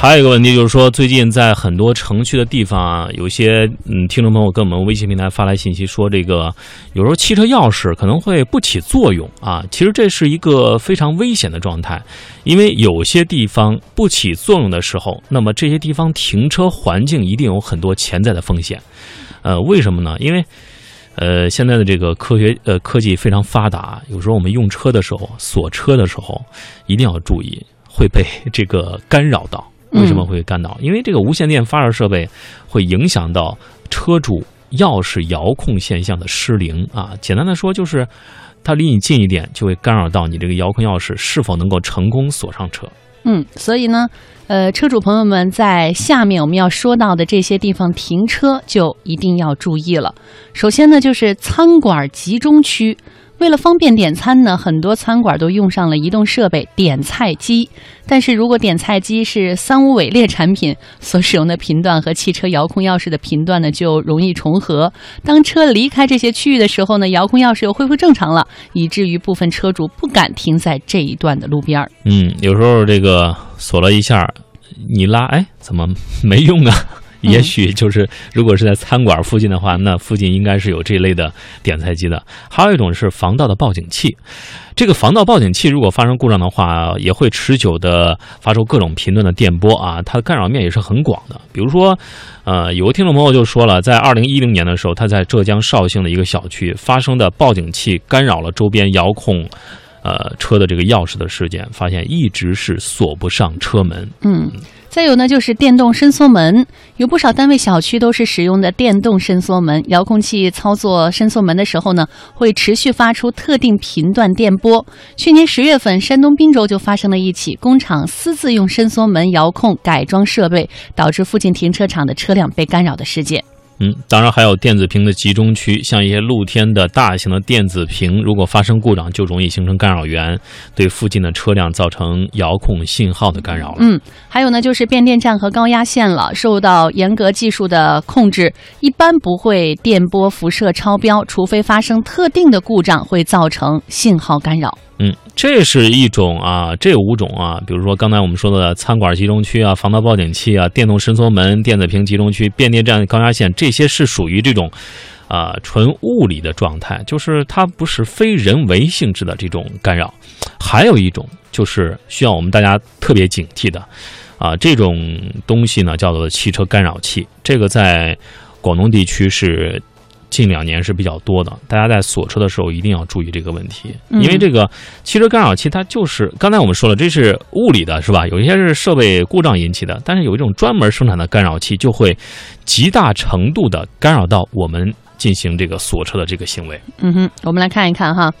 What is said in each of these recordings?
还有一个问题就是说，最近在很多城区的地方啊，有些嗯听众朋友跟我们微信平台发来信息说，这个有时候汽车钥匙可能会不起作用啊。其实这是一个非常危险的状态，因为有些地方不起作用的时候，那么这些地方停车环境一定有很多潜在的风险。呃，为什么呢？因为呃现在的这个科学呃科技非常发达，有时候我们用车的时候锁车的时候一定要注意会被这个干扰到。为什么会干扰？因为这个无线电发射设备会影响到车主钥匙遥控现象的失灵啊。简单的说，就是它离你近一点，就会干扰到你这个遥控钥匙是否能够成功锁上车。嗯，所以呢，呃，车主朋友们在下面我们要说到的这些地方停车就一定要注意了。首先呢，就是餐馆集中区。为了方便点餐呢，很多餐馆都用上了移动设备点菜机。但是如果点菜机是三无伪劣产品，所使用的频段和汽车遥控钥匙的频段呢，就容易重合。当车离开这些区域的时候呢，遥控钥匙又恢复正常了，以至于部分车主不敢停在这一段的路边儿。嗯，有时候这个锁了一下，你拉，哎，怎么没用啊？也许就是，如果是在餐馆附近的话，那附近应该是有这类的点菜机的。还有一种是防盗的报警器，这个防盗报警器如果发生故障的话，也会持久的发出各种频段的电波啊，它的干扰面也是很广的。比如说，呃，有个听众朋友就说了，在二零一零年的时候，他在浙江绍兴的一个小区发生的报警器干扰了周边遥控，呃，车的这个钥匙的事件，发现一直是锁不上车门。嗯。再有呢，就是电动伸缩门，有不少单位小区都是使用的电动伸缩门。遥控器操作伸缩门的时候呢，会持续发出特定频段电波。去年十月份，山东滨州就发生了一起工厂私自用伸缩门遥控改装设备，导致附近停车场的车辆被干扰的事件。嗯，当然还有电子屏的集中区，像一些露天的大型的电子屏，如果发生故障，就容易形成干扰源，对附近的车辆造成遥控信号的干扰了。嗯，还有呢，就是变电站和高压线了，受到严格技术的控制，一般不会电波辐射超标，除非发生特定的故障，会造成信号干扰。嗯，这是一种啊，这五种啊，比如说刚才我们说的餐馆集中区啊、防盗报警器啊、电动伸缩门、电子屏集中区、变电站、高压线，这些是属于这种啊纯物理的状态，就是它不是非人为性质的这种干扰。还有一种就是需要我们大家特别警惕的啊，这种东西呢叫做汽车干扰器，这个在广东地区是。近两年是比较多的，大家在锁车的时候一定要注意这个问题，因为这个汽车干扰器它就是刚才我们说了，这是物理的，是吧？有一些是设备故障引起的，但是有一种专门生产的干扰器就会极大程度的干扰到我们进行这个锁车的这个行为。嗯哼，我们来看一看哈，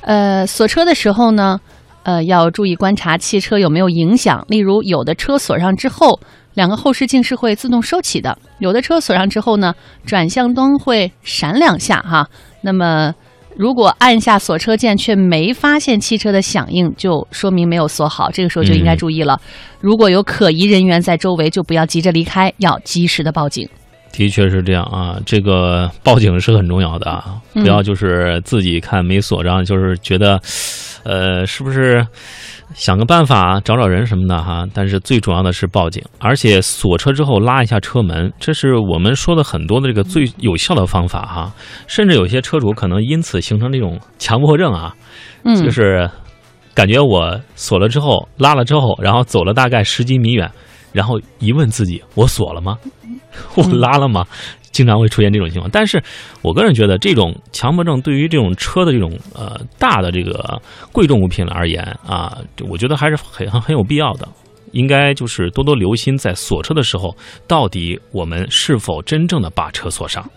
呃，锁车的时候呢，呃，要注意观察汽车有没有影响，例如有的车锁上之后。两个后视镜是会自动收起的，有的车锁上之后呢，转向灯会闪两下哈。那么，如果按下锁车键却没发现汽车的响应，就说明没有锁好，这个时候就应该注意了。如果有可疑人员在周围，就不要急着离开，要及时的报警。的确是这样啊，这个报警是很重要的啊，不要就是自己看没锁上，就是觉得，呃，是不是？想个办法找找人什么的哈，但是最主要的是报警，而且锁车之后拉一下车门，这是我们说的很多的这个最有效的方法哈。甚至有些车主可能因此形成这种强迫症啊，就是感觉我锁了之后拉了之后，然后走了大概十几米远，然后一问自己：我锁了吗？我拉了吗？经常会出现这种情况，但是我个人觉得，这种强迫症对于这种车的这种呃大的这个贵重物品而言啊，我觉得还是很很很有必要的。应该就是多多留心，在锁车的时候，到底我们是否真正的把车锁上。